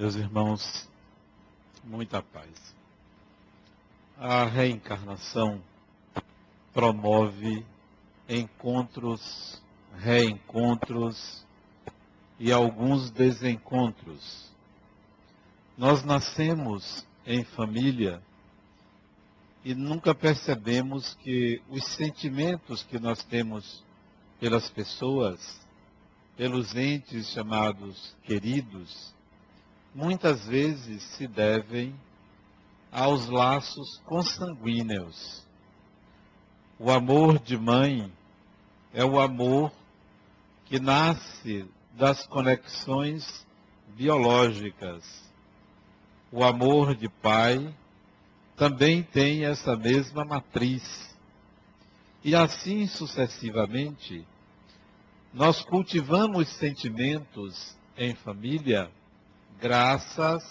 Meus irmãos, muita paz. A reencarnação promove encontros, reencontros e alguns desencontros. Nós nascemos em família e nunca percebemos que os sentimentos que nós temos pelas pessoas, pelos entes chamados queridos, muitas vezes se devem aos laços consanguíneos. O amor de mãe é o amor que nasce das conexões biológicas. O amor de pai também tem essa mesma matriz. E assim sucessivamente, nós cultivamos sentimentos em família graças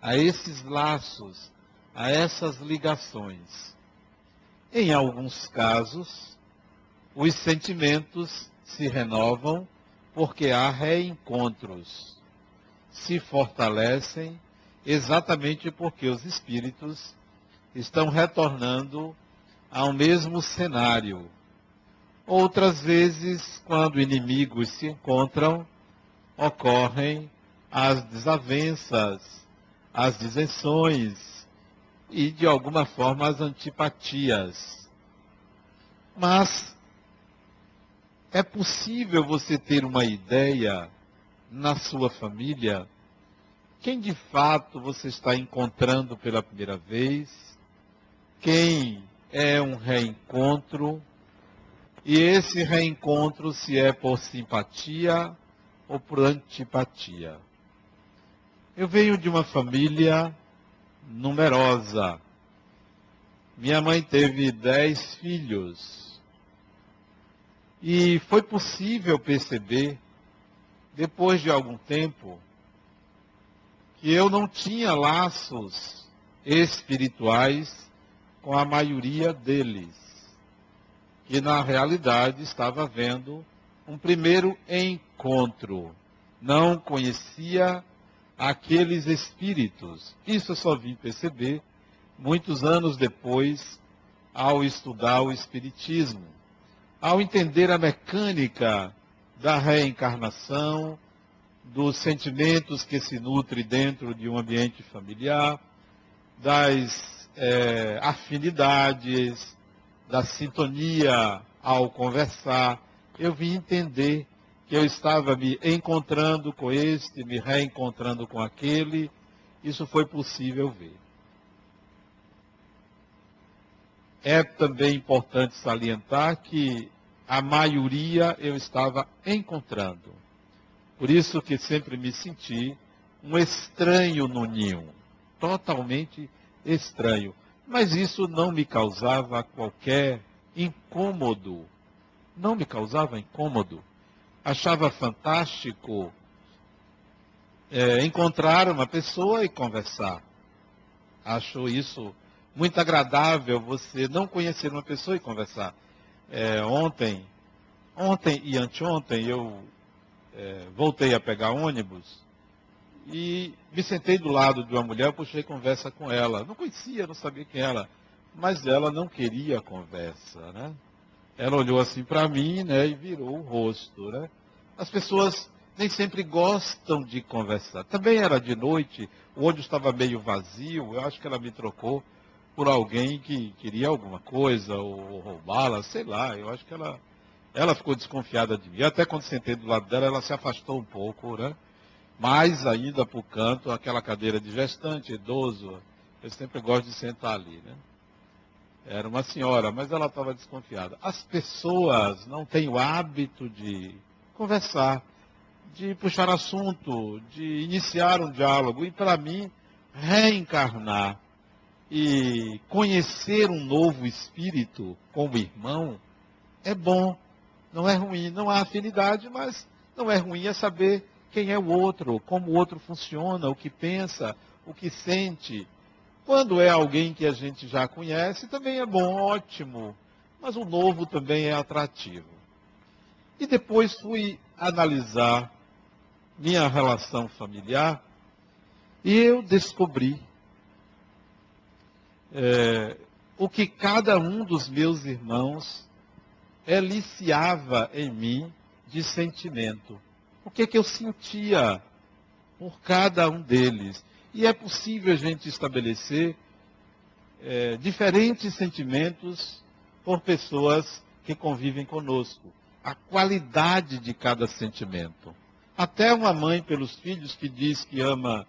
a esses laços, a essas ligações. Em alguns casos, os sentimentos se renovam porque há reencontros. Se fortalecem exatamente porque os espíritos estão retornando ao mesmo cenário. Outras vezes, quando inimigos se encontram, ocorrem as desavenças, as disenções e, de alguma forma, as antipatias. Mas é possível você ter uma ideia na sua família quem de fato você está encontrando pela primeira vez, quem é um reencontro, e esse reencontro se é por simpatia ou por antipatia. Eu venho de uma família numerosa. Minha mãe teve dez filhos. E foi possível perceber, depois de algum tempo, que eu não tinha laços espirituais com a maioria deles. Que na realidade estava havendo um primeiro encontro. Não conhecia aqueles espíritos. Isso eu só vim perceber muitos anos depois, ao estudar o Espiritismo, ao entender a mecânica da reencarnação, dos sentimentos que se nutre dentro de um ambiente familiar, das é, afinidades, da sintonia ao conversar, eu vim entender eu estava me encontrando com este, me reencontrando com aquele, isso foi possível ver. É também importante salientar que a maioria eu estava encontrando. Por isso que sempre me senti um estranho no ninho, totalmente estranho. Mas isso não me causava qualquer incômodo. Não me causava incômodo achava fantástico é, encontrar uma pessoa e conversar. Acho isso muito agradável você não conhecer uma pessoa e conversar. É, ontem, ontem e anteontem eu é, voltei a pegar ônibus e me sentei do lado de uma mulher, puxei conversa com ela. Não conhecia, não sabia quem era, mas ela não queria conversa, né? Ela olhou assim para mim, né, e virou o rosto, né? As pessoas nem sempre gostam de conversar. Também era de noite, o ônibus estava meio vazio, eu acho que ela me trocou por alguém que queria alguma coisa, ou roubá-la, sei lá, eu acho que ela, ela ficou desconfiada de mim. Até quando sentei do lado dela, ela se afastou um pouco, né? Mais ainda para o canto, aquela cadeira de gestante, idoso, eu sempre gosto de sentar ali, né? Era uma senhora, mas ela estava desconfiada. As pessoas não têm o hábito de conversar, de puxar assunto, de iniciar um diálogo. E para mim, reencarnar e conhecer um novo espírito como irmão é bom, não é ruim. Não há afinidade, mas não é ruim é saber quem é o outro, como o outro funciona, o que pensa, o que sente. Quando é alguém que a gente já conhece, também é bom, ótimo. Mas o novo também é atrativo. E depois fui analisar minha relação familiar E eu descobri é, o que cada um dos meus irmãos eliciava em mim de sentimento. O que, que eu sentia por cada um deles. E é possível a gente estabelecer é, diferentes sentimentos por pessoas que convivem conosco. A qualidade de cada sentimento. Até uma mãe pelos filhos que diz que ama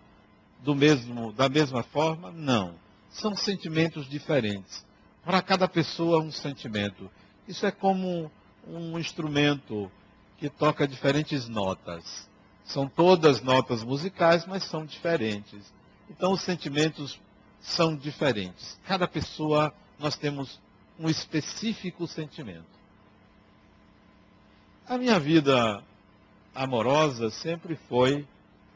do mesmo, da mesma forma, não. São sentimentos diferentes. Para cada pessoa, um sentimento. Isso é como um instrumento que toca diferentes notas. São todas notas musicais, mas são diferentes. Então, os sentimentos são diferentes. Cada pessoa, nós temos um específico sentimento. A minha vida amorosa sempre foi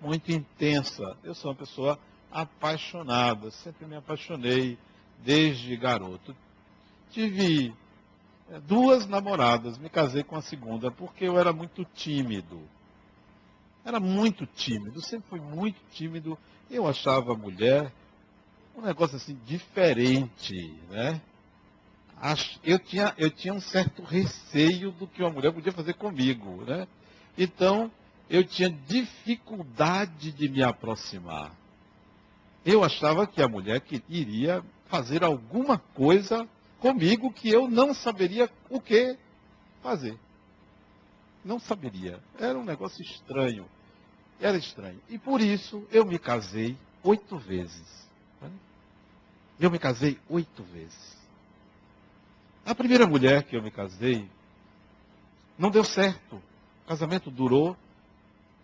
muito intensa. Eu sou uma pessoa apaixonada, sempre me apaixonei desde garoto. Tive eh, duas namoradas, me casei com a segunda porque eu era muito tímido. Era muito tímido, sempre fui muito tímido. Eu achava a mulher um negócio assim diferente, né? Eu tinha, eu tinha um certo receio do que uma mulher podia fazer comigo, né? Então, eu tinha dificuldade de me aproximar. Eu achava que a mulher que iria fazer alguma coisa comigo que eu não saberia o que fazer. Não saberia. Era um negócio estranho. Era estranho. E por isso eu me casei oito vezes. Eu me casei oito vezes. A primeira mulher que eu me casei não deu certo. O casamento durou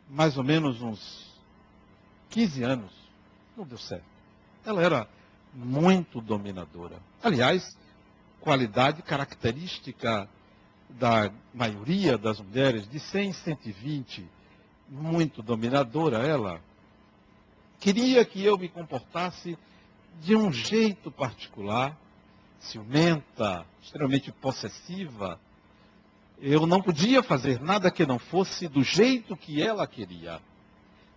mais ou menos uns 15 anos. Não deu certo. Ela era muito dominadora. Aliás, qualidade característica da maioria das mulheres, de 100 120, muito dominadora ela, queria que eu me comportasse de um jeito particular, ciumenta, extremamente possessiva. Eu não podia fazer nada que não fosse do jeito que ela queria,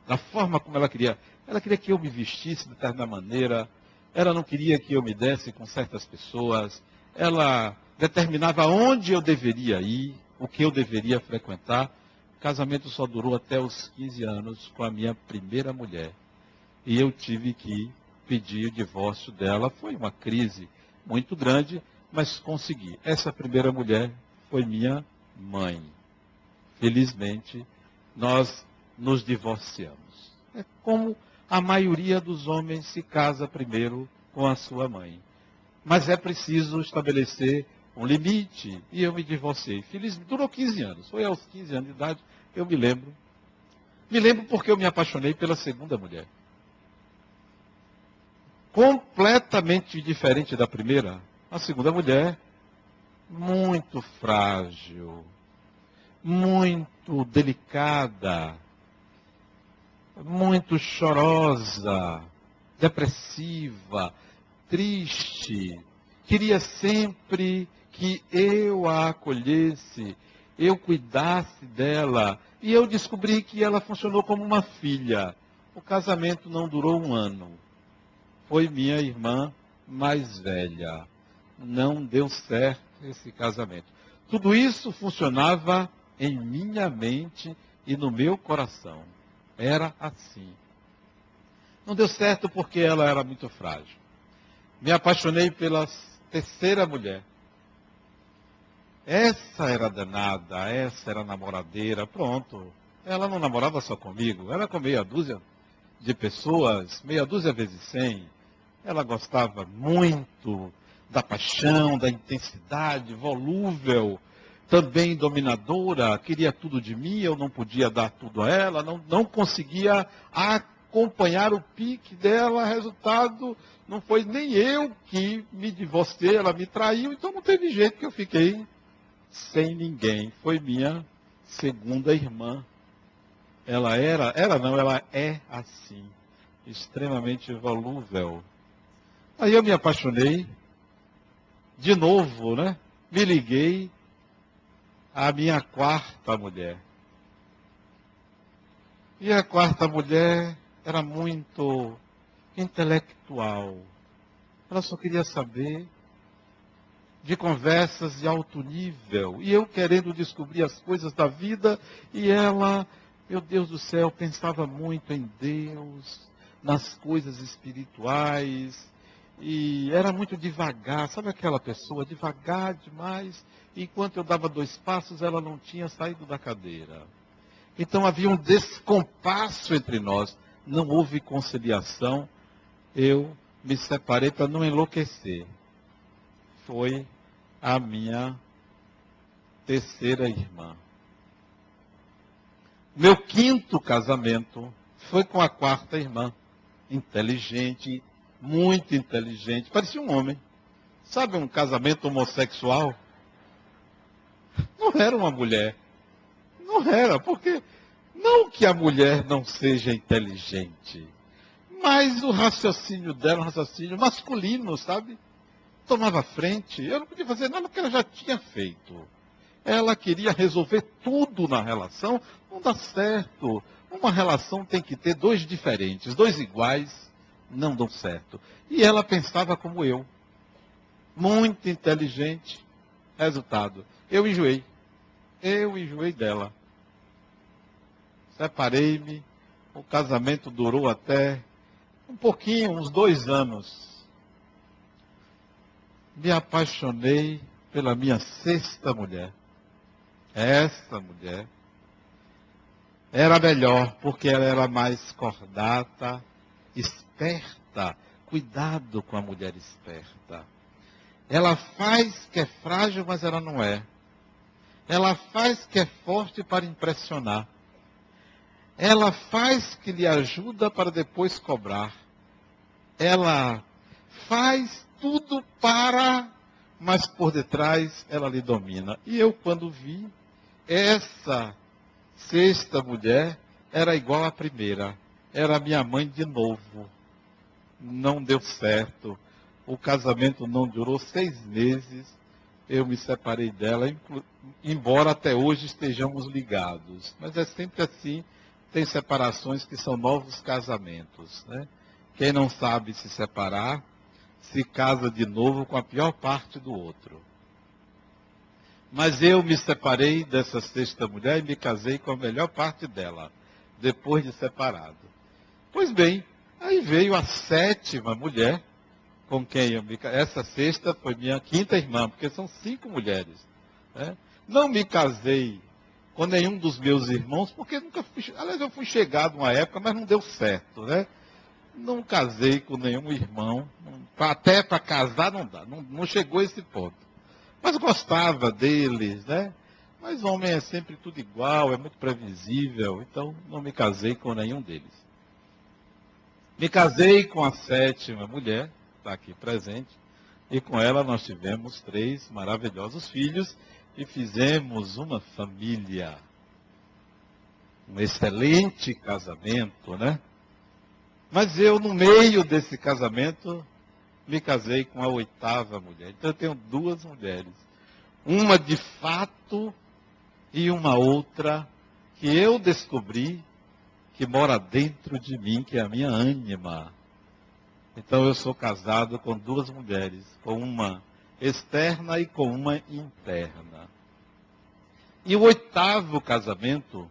da forma como ela queria. Ela queria que eu me vestisse de determinada maneira, ela não queria que eu me desse com certas pessoas, ela determinava onde eu deveria ir, o que eu deveria frequentar. O casamento só durou até os 15 anos com a minha primeira mulher. E eu tive que pedir o divórcio dela. Foi uma crise muito grande, mas consegui. Essa primeira mulher foi minha mãe. Felizmente, nós nos divorciamos. É como a maioria dos homens se casa primeiro com a sua mãe. Mas é preciso estabelecer um limite. E eu me divorciei. Felizmente, durou 15 anos. Foi aos 15 anos de idade, eu me lembro. Me lembro porque eu me apaixonei pela segunda mulher. Completamente diferente da primeira. A segunda mulher, muito frágil, muito delicada, muito chorosa, depressiva, triste, queria sempre que eu a acolhesse, eu cuidasse dela. E eu descobri que ela funcionou como uma filha. O casamento não durou um ano. Foi minha irmã mais velha. Não deu certo esse casamento. Tudo isso funcionava em minha mente e no meu coração. Era assim. Não deu certo porque ela era muito frágil. Me apaixonei pela terceira mulher. Essa era danada, essa era namoradeira, pronto. Ela não namorava só comigo, era com meia dúzia de pessoas, meia dúzia vezes cem. Ela gostava muito da paixão, da intensidade, volúvel, também dominadora, queria tudo de mim, eu não podia dar tudo a ela, não, não conseguia acompanhar o pique dela, resultado, não foi nem eu que me divorciei, ela me traiu, então não teve jeito que eu fiquei sem ninguém. Foi minha segunda irmã. Ela era, era não, ela é assim, extremamente volúvel. Aí eu me apaixonei, de novo, né? Me liguei à minha quarta mulher. E a quarta mulher era muito intelectual. Ela só queria saber de conversas de alto nível. E eu querendo descobrir as coisas da vida, e ela, meu Deus do céu, pensava muito em Deus, nas coisas espirituais, e era muito devagar, sabe aquela pessoa, devagar demais, enquanto eu dava dois passos, ela não tinha saído da cadeira. Então havia um descompasso entre nós, não houve conciliação, eu me separei para não enlouquecer. Foi a minha terceira irmã. Meu quinto casamento foi com a quarta irmã, inteligente, muito inteligente, parecia um homem. Sabe um casamento homossexual? Não era uma mulher. Não era, porque não que a mulher não seja inteligente, mas o raciocínio dela, um raciocínio masculino, sabe? Tomava frente. Eu não podia fazer nada porque ela já tinha feito. Ela queria resolver tudo na relação. Não dá certo. Uma relação tem que ter dois diferentes, dois iguais não dão certo. E ela pensava como eu. Muito inteligente. Resultado, eu enjoei. Eu enjoei dela. Separei-me. O casamento durou até um pouquinho, uns dois anos. Me apaixonei pela minha sexta mulher. Essa mulher era melhor, porque ela era mais cordata, esperta. Cuidado com a mulher esperta. Ela faz que é frágil, mas ela não é. Ela faz que é forte para impressionar. Ela faz que lhe ajuda para depois cobrar. Ela faz tudo para, mas por detrás ela lhe domina. E eu, quando vi, essa sexta mulher era igual à primeira. Era minha mãe de novo não deu certo. O casamento não durou seis meses. Eu me separei dela, embora até hoje estejamos ligados. Mas é sempre assim. Tem separações que são novos casamentos. Né? Quem não sabe se separar, se casa de novo com a pior parte do outro. Mas eu me separei dessa sexta mulher e me casei com a melhor parte dela, depois de separado. Pois bem, Aí veio a sétima mulher com quem eu me Essa sexta foi minha quinta irmã, porque são cinco mulheres. Né? Não me casei com nenhum dos meus irmãos, porque nunca fui. Aliás, eu fui chegado uma época, mas não deu certo, né? Não casei com nenhum irmão. Até para casar não dá, não, não chegou a esse ponto. Mas gostava deles, né? Mas homem é sempre tudo igual, é muito previsível, então não me casei com nenhum deles. Me casei com a sétima mulher, está aqui presente, e com ela nós tivemos três maravilhosos filhos e fizemos uma família. Um excelente casamento, né? Mas eu, no meio desse casamento, me casei com a oitava mulher. Então eu tenho duas mulheres. Uma de fato e uma outra que eu descobri que mora dentro de mim, que é a minha ânima. Então eu sou casado com duas mulheres, com uma externa e com uma interna. E o oitavo casamento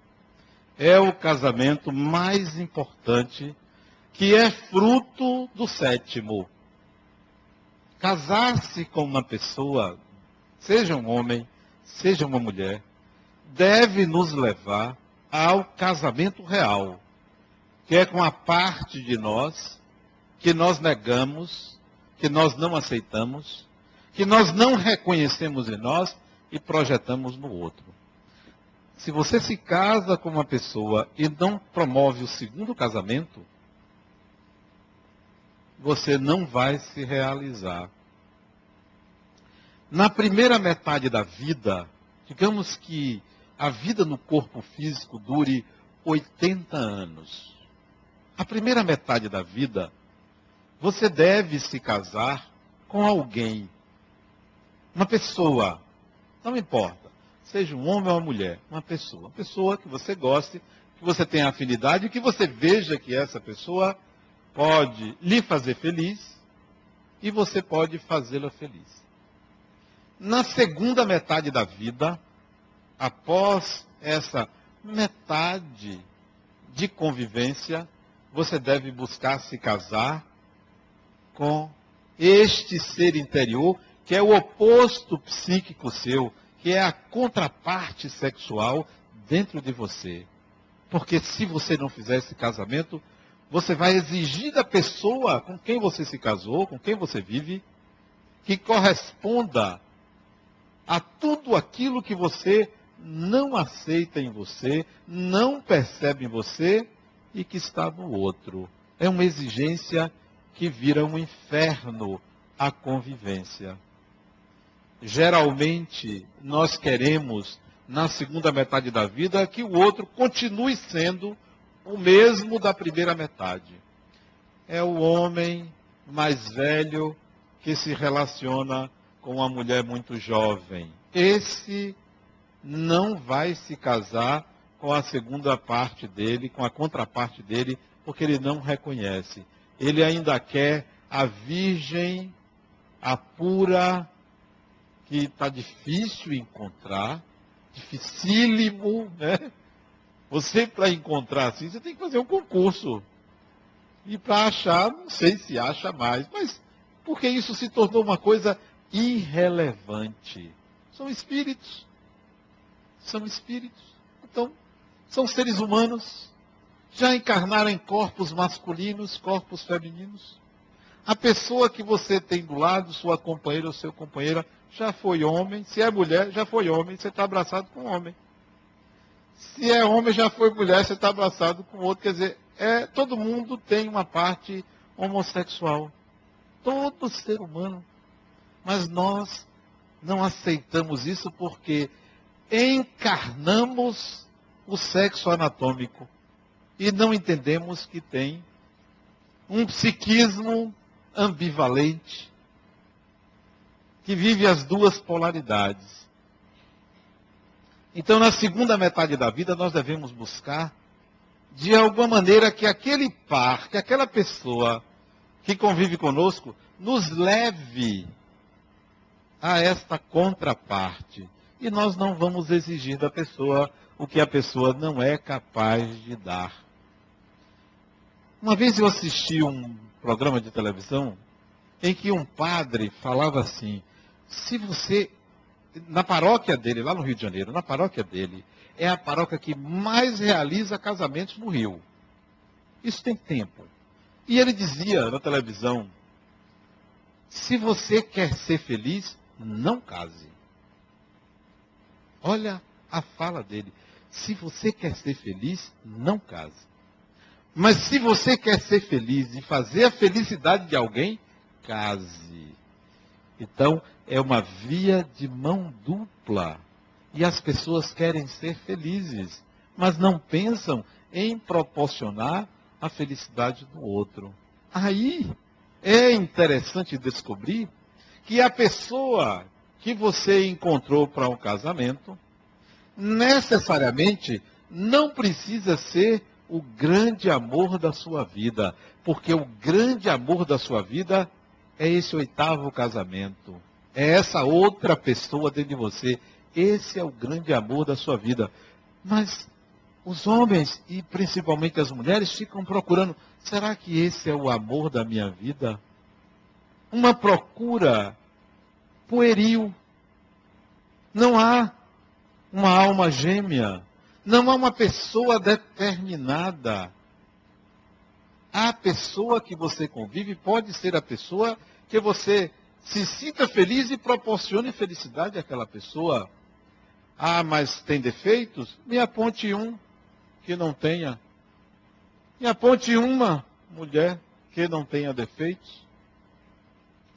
é o casamento mais importante, que é fruto do sétimo. Casar-se com uma pessoa, seja um homem, seja uma mulher, deve nos levar ao casamento real, que é com a parte de nós que nós negamos, que nós não aceitamos, que nós não reconhecemos em nós e projetamos no outro. Se você se casa com uma pessoa e não promove o segundo casamento, você não vai se realizar. Na primeira metade da vida, digamos que a vida no corpo físico dure 80 anos. A primeira metade da vida, você deve se casar com alguém. Uma pessoa. Não importa. Seja um homem ou uma mulher. Uma pessoa. Uma pessoa que você goste, que você tenha afinidade, que você veja que essa pessoa pode lhe fazer feliz e você pode fazê-la feliz. Na segunda metade da vida, após essa metade de convivência, você deve buscar se casar com este ser interior, que é o oposto psíquico seu, que é a contraparte sexual dentro de você. Porque se você não fizer esse casamento, você vai exigir da pessoa com quem você se casou, com quem você vive, que corresponda a tudo aquilo que você não aceita em você, não percebe em você e que está no outro. É uma exigência que vira um inferno a convivência. Geralmente, nós queremos, na segunda metade da vida, que o outro continue sendo o mesmo da primeira metade. É o homem mais velho que se relaciona com uma mulher muito jovem. Esse não vai se casar com a segunda parte dele, com a contraparte dele, porque ele não reconhece. Ele ainda quer a virgem, a pura, que está difícil encontrar, dificílimo, né? Você, para encontrar assim, você tem que fazer um concurso. E para achar, não sei se acha mais, mas porque isso se tornou uma coisa irrelevante. São espíritos. São espíritos. Então, são seres humanos. Já encarnaram em corpos masculinos, corpos femininos. A pessoa que você tem do lado, sua companheira ou seu companheira, já foi homem. Se é mulher, já foi homem. Você está abraçado com homem. Se é homem, já foi mulher, você está abraçado com outro. Quer dizer, é, todo mundo tem uma parte homossexual. Todo ser humano. Mas nós não aceitamos isso porque encarnamos o sexo anatômico e não entendemos que tem um psiquismo ambivalente que vive as duas polaridades. Então, na segunda metade da vida, nós devemos buscar, de alguma maneira, que aquele par, que aquela pessoa que convive conosco, nos leve a esta contraparte. E nós não vamos exigir da pessoa o que a pessoa não é capaz de dar. Uma vez eu assisti um programa de televisão em que um padre falava assim: se você, na paróquia dele, lá no Rio de Janeiro, na paróquia dele, é a paróquia que mais realiza casamentos no Rio. Isso tem tempo. E ele dizia na televisão: se você quer ser feliz, não case. Olha a fala dele. Se você quer ser feliz, não case. Mas se você quer ser feliz e fazer a felicidade de alguém, case. Então, é uma via de mão dupla. E as pessoas querem ser felizes, mas não pensam em proporcionar a felicidade do outro. Aí é interessante descobrir que a pessoa que você encontrou para um casamento, necessariamente não precisa ser o grande amor da sua vida, porque o grande amor da sua vida é esse oitavo casamento, é essa outra pessoa dentro de você. Esse é o grande amor da sua vida. Mas os homens, e principalmente as mulheres, ficam procurando: será que esse é o amor da minha vida? Uma procura pueril. Não há uma alma gêmea. Não há uma pessoa determinada. A pessoa que você convive pode ser a pessoa que você se sinta feliz e proporcione felicidade àquela pessoa. Ah, mas tem defeitos? Me aponte um que não tenha. Me aponte uma mulher que não tenha defeitos.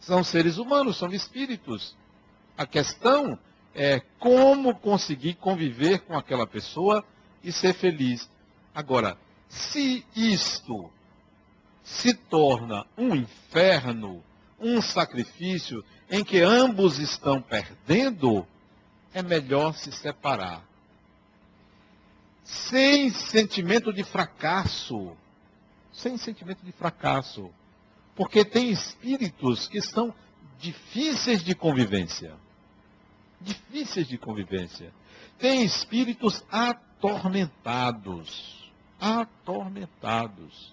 São seres humanos, são espíritos. A questão é como conseguir conviver com aquela pessoa e ser feliz. Agora, se isto se torna um inferno, um sacrifício em que ambos estão perdendo, é melhor se separar. sem sentimento de fracasso. Sem sentimento de fracasso. Porque tem espíritos que são difíceis de convivência. Difíceis de convivência. Tem espíritos atormentados. Atormentados.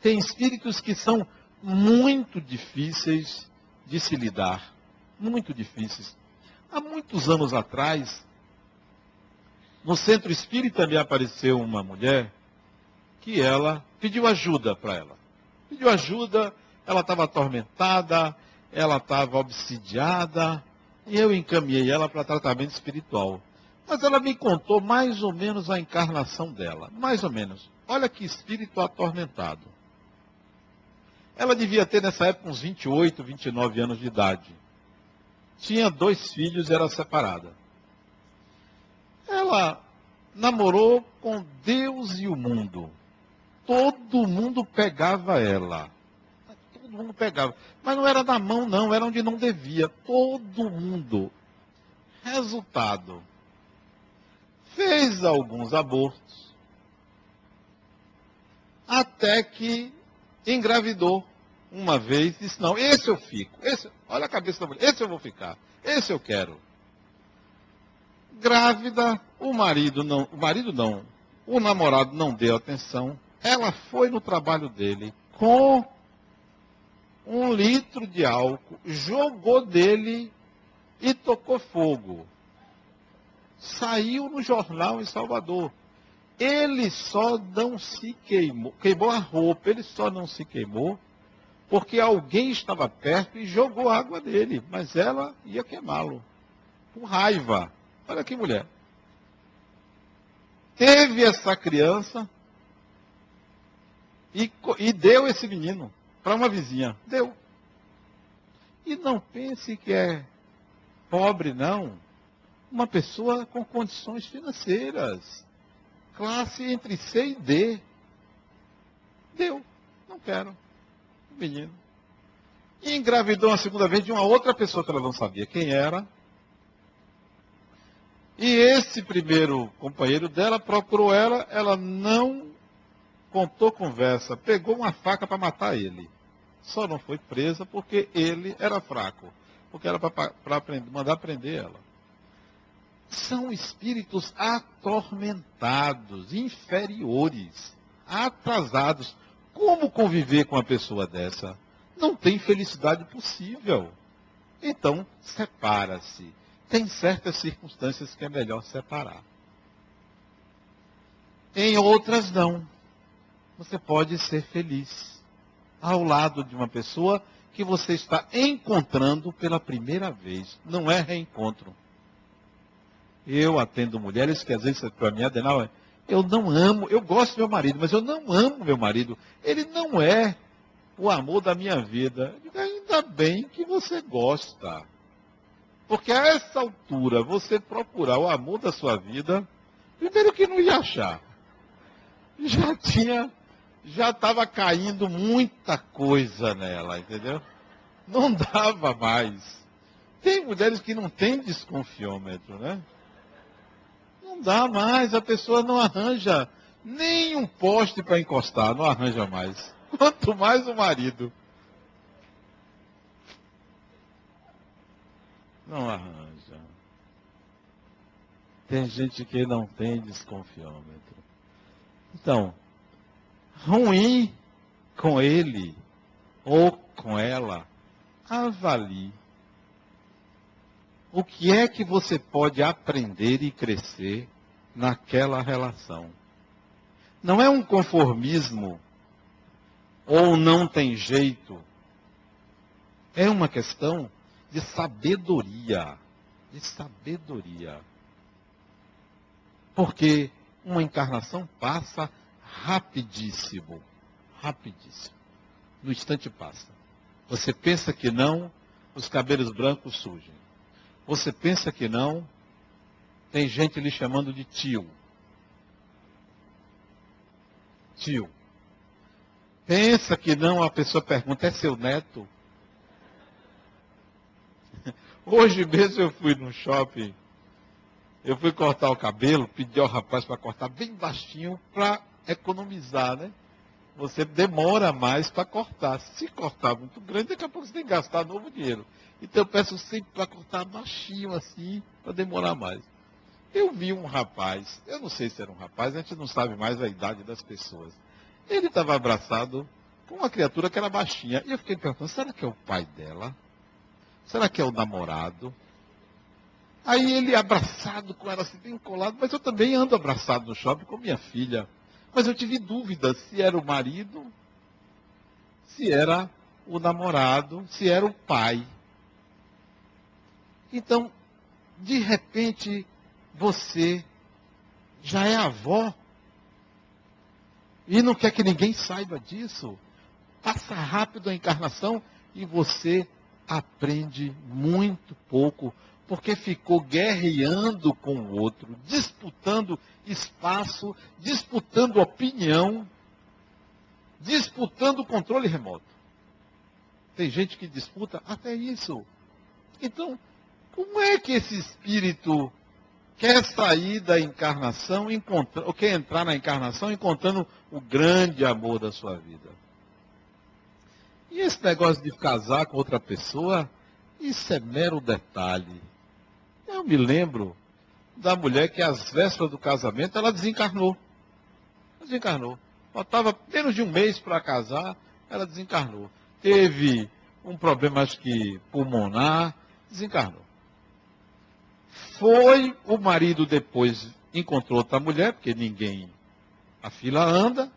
Tem espíritos que são muito difíceis de se lidar. Muito difíceis. Há muitos anos atrás, no centro espírita me apareceu uma mulher que ela pediu ajuda para ela. Pediu ajuda, ela estava atormentada, ela estava obsidiada, e eu encaminhei ela para tratamento espiritual. Mas ela me contou mais ou menos a encarnação dela. Mais ou menos. Olha que espírito atormentado. Ela devia ter nessa época uns 28, 29 anos de idade. Tinha dois filhos e era separada. Ela namorou com Deus e o mundo. Todo mundo pegava ela. Todo mundo pegava. Mas não era na mão, não, era onde não devia. Todo mundo. Resultado. Fez alguns abortos. Até que engravidou uma vez disse, não, esse eu fico. Esse, olha a cabeça da mulher, esse eu vou ficar. Esse eu quero. Grávida, o marido não, o marido não, o namorado não deu atenção. Ela foi no trabalho dele com um litro de álcool, jogou dele e tocou fogo. Saiu no jornal em Salvador. Ele só não se queimou, queimou a roupa, ele só não se queimou porque alguém estava perto e jogou água dele, mas ela ia queimá-lo. Com raiva. Olha que mulher. Teve essa criança e, e deu esse menino para uma vizinha. Deu. E não pense que é pobre, não. Uma pessoa com condições financeiras. Classe entre C e D. Deu. Não quero menino. E engravidou uma segunda vez de uma outra pessoa que ela não sabia quem era. E esse primeiro companheiro dela procurou ela, ela não contou conversa, pegou uma faca para matar ele. Só não foi presa porque ele era fraco, porque era para mandar prender ela. São espíritos atormentados, inferiores, atrasados. Como conviver com uma pessoa dessa? Não tem felicidade possível. Então, separa-se. Tem certas circunstâncias que é melhor separar. Em outras, não. Você pode ser feliz ao lado de uma pessoa que você está encontrando pela primeira vez. Não é reencontro. Eu atendo mulheres que às vezes para mim, Adenal, eu não amo, eu gosto do meu marido, mas eu não amo meu marido. Ele não é o amor da minha vida. Ainda bem que você gosta. Porque a essa altura, você procurar o amor da sua vida, primeiro que não ia achar. Já tinha, já estava caindo muita coisa nela, entendeu? Não dava mais. Tem mulheres que não têm desconfiômetro, né? Não dá mais, a pessoa não arranja nem um poste para encostar, não arranja mais. Quanto mais o marido. Não arranja. Tem gente que não tem desconfiômetro. Então, ruim com ele ou com ela, avalie o que é que você pode aprender e crescer naquela relação. Não é um conformismo ou não tem jeito. É uma questão de sabedoria. De sabedoria. Porque uma encarnação passa rapidíssimo. Rapidíssimo. No instante passa. Você pensa que não, os cabelos brancos surgem. Você pensa que não, tem gente lhe chamando de tio. Tio. Pensa que não, a pessoa pergunta, é seu neto? Hoje mesmo eu fui no shopping Eu fui cortar o cabelo, pedi ao rapaz para cortar bem baixinho para economizar, né? Você demora mais para cortar. Se cortar muito grande, daqui a pouco você tem que gastar novo dinheiro. Então eu peço sempre para cortar baixinho assim, para demorar mais. Eu vi um rapaz, eu não sei se era um rapaz, a gente não sabe mais a idade das pessoas. Ele estava abraçado com uma criatura que era baixinha. E eu fiquei perguntando, será que é o pai dela? Será que é o namorado? Aí ele abraçado com ela, assim, bem colado, mas eu também ando abraçado no shopping com minha filha. Mas eu tive dúvida se era o marido, se era o namorado, se era o pai. Então, de repente, você já é avó e não quer que ninguém saiba disso. Passa rápido a encarnação e você aprende muito pouco porque ficou guerreando com o outro, disputando espaço, disputando opinião, disputando controle remoto. Tem gente que disputa até isso. Então, como é que esse espírito quer sair da encarnação, ou quer entrar na encarnação encontrando o grande amor da sua vida? E esse negócio de casar com outra pessoa, isso é mero detalhe. Eu me lembro da mulher que às vésperas do casamento ela desencarnou. Desencarnou. Faltava menos de um mês para casar, ela desencarnou. Teve um problema, acho que pulmonar, desencarnou. Foi, o marido depois encontrou outra mulher, porque ninguém, a fila anda,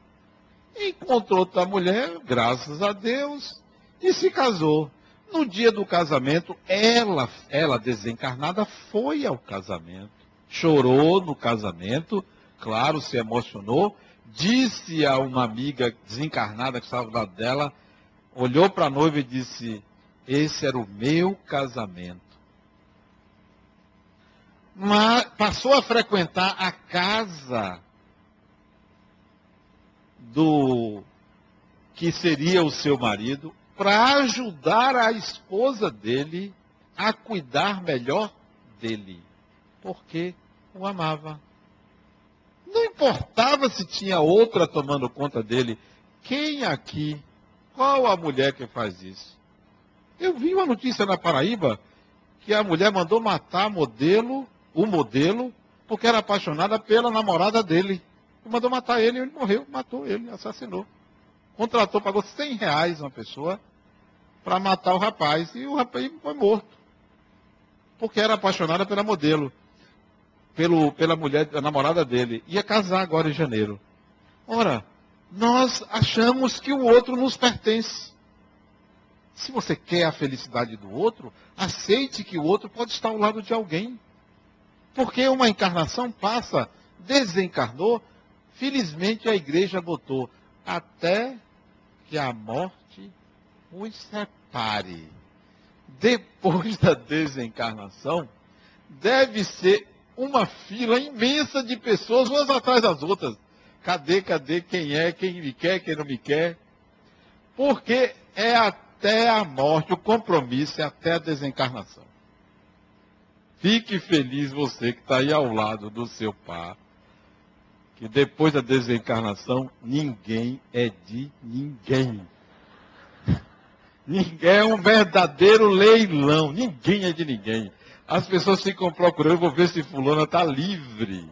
encontrou outra mulher, graças a Deus, e se casou. No dia do casamento, ela, ela desencarnada, foi ao casamento. Chorou no casamento, claro, se emocionou. Disse a uma amiga desencarnada que estava do lado dela, olhou para a noiva e disse: Esse era o meu casamento. Mas passou a frequentar a casa do que seria o seu marido, para ajudar a esposa dele a cuidar melhor dele, porque o amava. Não importava se tinha outra tomando conta dele. Quem aqui, qual a mulher que faz isso? Eu vi uma notícia na Paraíba que a mulher mandou matar modelo, o modelo, porque era apaixonada pela namorada dele. Mandou matar ele ele morreu, matou ele, assassinou contratou, pagou 100 reais uma pessoa para matar o rapaz. E o rapaz foi morto. Porque era apaixonada pela modelo. Pelo, pela mulher, a namorada dele. Ia casar agora em janeiro. Ora, nós achamos que o outro nos pertence. Se você quer a felicidade do outro, aceite que o outro pode estar ao lado de alguém. Porque uma encarnação passa, desencarnou, felizmente a igreja botou até que a morte os separe. Depois da desencarnação, deve ser uma fila imensa de pessoas, umas atrás das outras. Cadê, cadê, quem é, quem me quer, quem não me quer? Porque é até a morte, o compromisso é até a desencarnação. Fique feliz você que está aí ao lado do seu pai, que depois da desencarnação, ninguém é de ninguém. Ninguém é um verdadeiro leilão. Ninguém é de ninguém. As pessoas ficam procurando, vou ver se fulano está livre.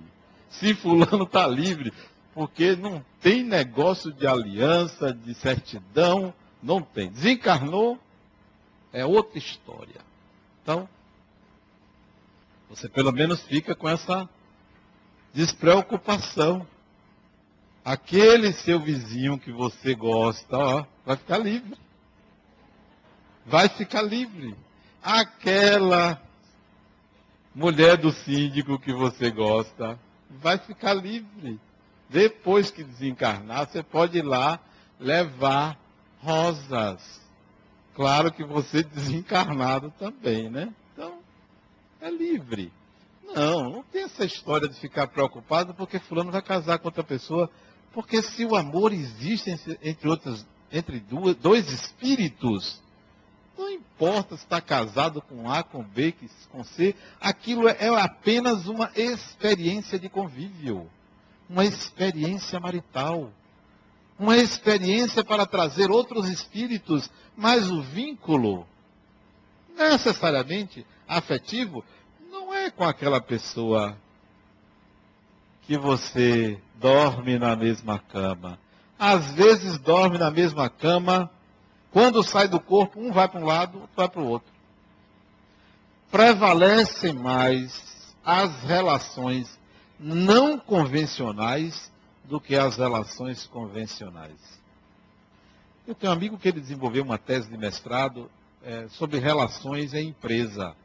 Se fulano está livre. Porque não tem negócio de aliança, de certidão. Não tem. Desencarnou, é outra história. Então, você pelo menos fica com essa despreocupação. Aquele seu vizinho que você gosta, ó, vai ficar livre. Vai ficar livre. Aquela mulher do síndico que você gosta, vai ficar livre. Depois que desencarnar, você pode ir lá levar rosas. Claro que você desencarnado também, né? Então, é livre. Não, não tem essa história de ficar preocupado porque fulano vai casar com outra pessoa. Porque se o amor existe entre, outras, entre duas, dois espíritos, Não importa se está casado com A, com B, com C, aquilo é apenas uma experiência de convívio, uma experiência marital, uma experiência para trazer outros espíritos, mas o vínculo, necessariamente afetivo, não é com aquela pessoa que você dorme na mesma cama. Às vezes dorme na mesma cama, quando sai do corpo, um vai para um lado, outro vai para o outro. Prevalecem mais as relações não convencionais do que as relações convencionais. Eu tenho um amigo que ele desenvolveu uma tese de mestrado é, sobre relações em empresa.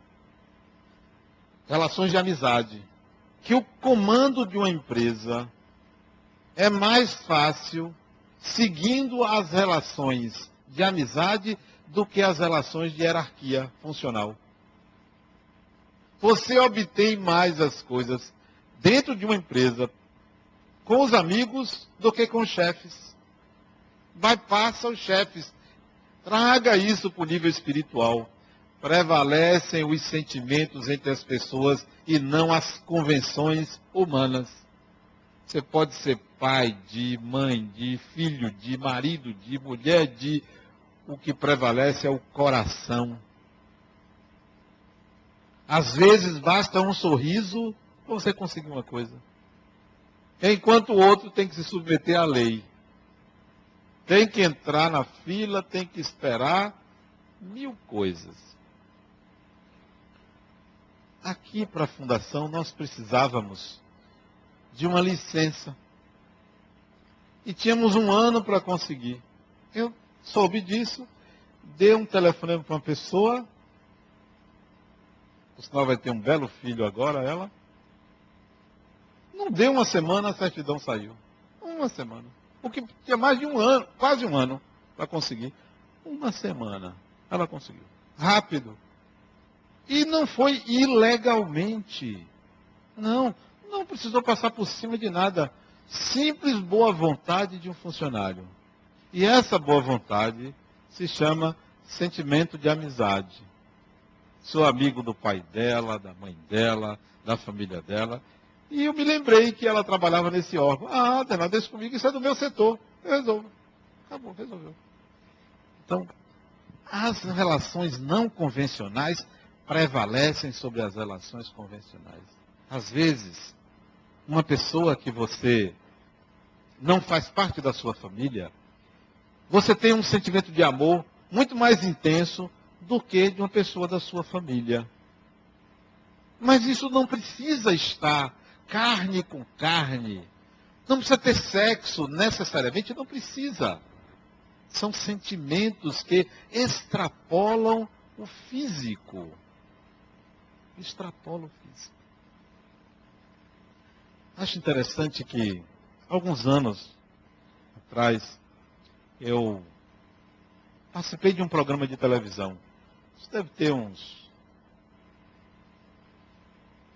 Relações de amizade que o comando de uma empresa é mais fácil seguindo as relações de amizade do que as relações de hierarquia funcional. Você obtém mais as coisas dentro de uma empresa com os amigos do que com os chefes. Vai, passa os chefes. Traga isso para o nível espiritual prevalecem os sentimentos entre as pessoas e não as convenções humanas. Você pode ser pai, de mãe, de filho, de marido, de mulher, de o que prevalece é o coração. Às vezes basta um sorriso para você conseguir uma coisa. Enquanto o outro tem que se submeter à lei. Tem que entrar na fila, tem que esperar mil coisas aqui para a fundação nós precisávamos de uma licença. E tínhamos um ano para conseguir. Eu soube disso, dei um telefonema para uma pessoa. O sinal vai ter um belo filho agora, ela. Não deu uma semana, a certidão saiu. Uma semana. Porque tinha mais de um ano, quase um ano, para conseguir. Uma semana. Ela conseguiu. Rápido. E não foi ilegalmente. Não, não precisou passar por cima de nada. Simples boa vontade de um funcionário. E essa boa vontade se chama sentimento de amizade. Sou amigo do pai dela, da mãe dela, da família dela. E eu me lembrei que ela trabalhava nesse órgão. Ah, Dana, deixa comigo, isso é do meu setor. Eu resolvo. Acabou, resolveu. Então, as relações não convencionais prevalecem sobre as relações convencionais. Às vezes, uma pessoa que você não faz parte da sua família, você tem um sentimento de amor muito mais intenso do que de uma pessoa da sua família. Mas isso não precisa estar carne com carne. Não precisa ter sexo necessariamente, não precisa. São sentimentos que extrapolam o físico extrapola o físico. Acho interessante que, alguns anos atrás, eu participei de um programa de televisão. Isso deve ter uns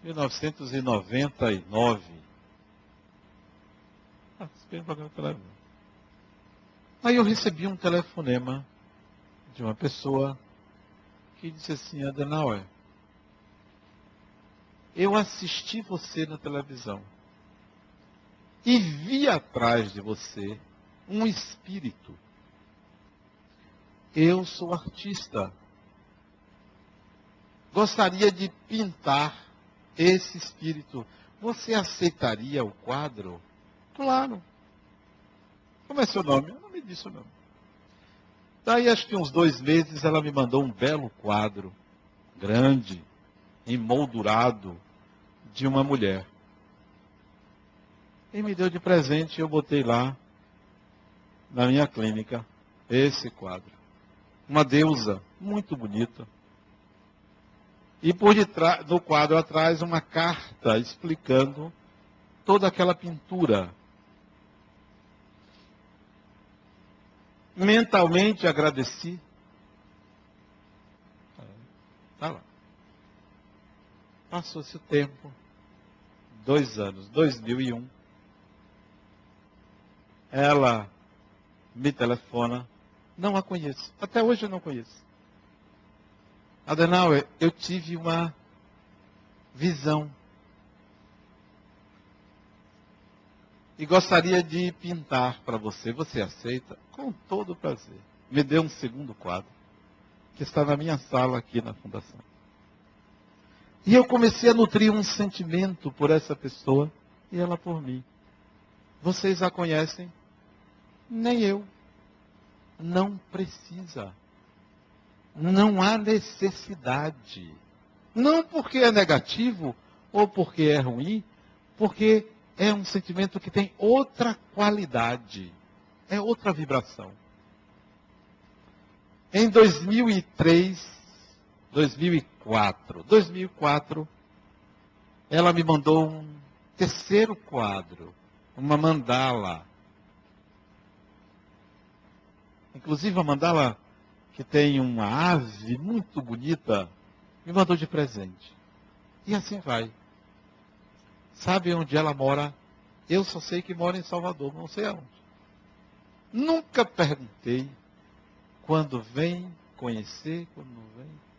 1999. Participei de um programa de televisão. Aí eu recebi um telefonema de uma pessoa que disse assim, Adenauer, eu assisti você na televisão e vi atrás de você um espírito. Eu sou artista. Gostaria de pintar esse espírito. Você aceitaria o quadro? Claro. Como é seu nome? Eu não me disse o nome. Daí, acho que uns dois meses, ela me mandou um belo quadro, grande, emoldurado de uma mulher. E me deu de presente, eu botei lá na minha clínica esse quadro. Uma deusa muito bonita. E por detrás do quadro atrás uma carta explicando toda aquela pintura. Mentalmente agradeci. Está lá. Passou-se o tempo, dois anos, 2001. Ela me telefona, não a conheço. Até hoje eu não conheço. Adenauer, eu tive uma visão. E gostaria de pintar para você. Você aceita? Com todo prazer. Me dê um segundo quadro, que está na minha sala aqui na fundação. E eu comecei a nutrir um sentimento por essa pessoa e ela por mim. Vocês a conhecem? Nem eu. Não precisa. Não há necessidade. Não porque é negativo ou porque é ruim, porque é um sentimento que tem outra qualidade, é outra vibração. Em 2003, 2004, 2004, ela me mandou um terceiro quadro, uma mandala. Inclusive a mandala que tem uma ave muito bonita, me mandou de presente. E assim vai. Sabe onde ela mora? Eu só sei que mora em Salvador, não sei aonde. Nunca perguntei quando vem conhecer, quando não vem.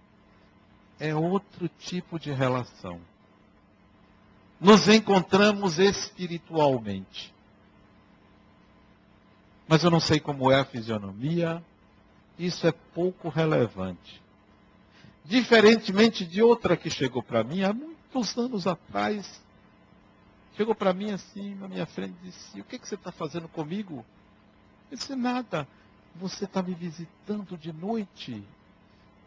É outro tipo de relação. Nos encontramos espiritualmente. Mas eu não sei como é a fisionomia, isso é pouco relevante. Diferentemente de outra que chegou para mim há muitos anos atrás, chegou para mim assim, na minha frente, e disse: O que, que você está fazendo comigo? Eu disse: Nada. Você está me visitando de noite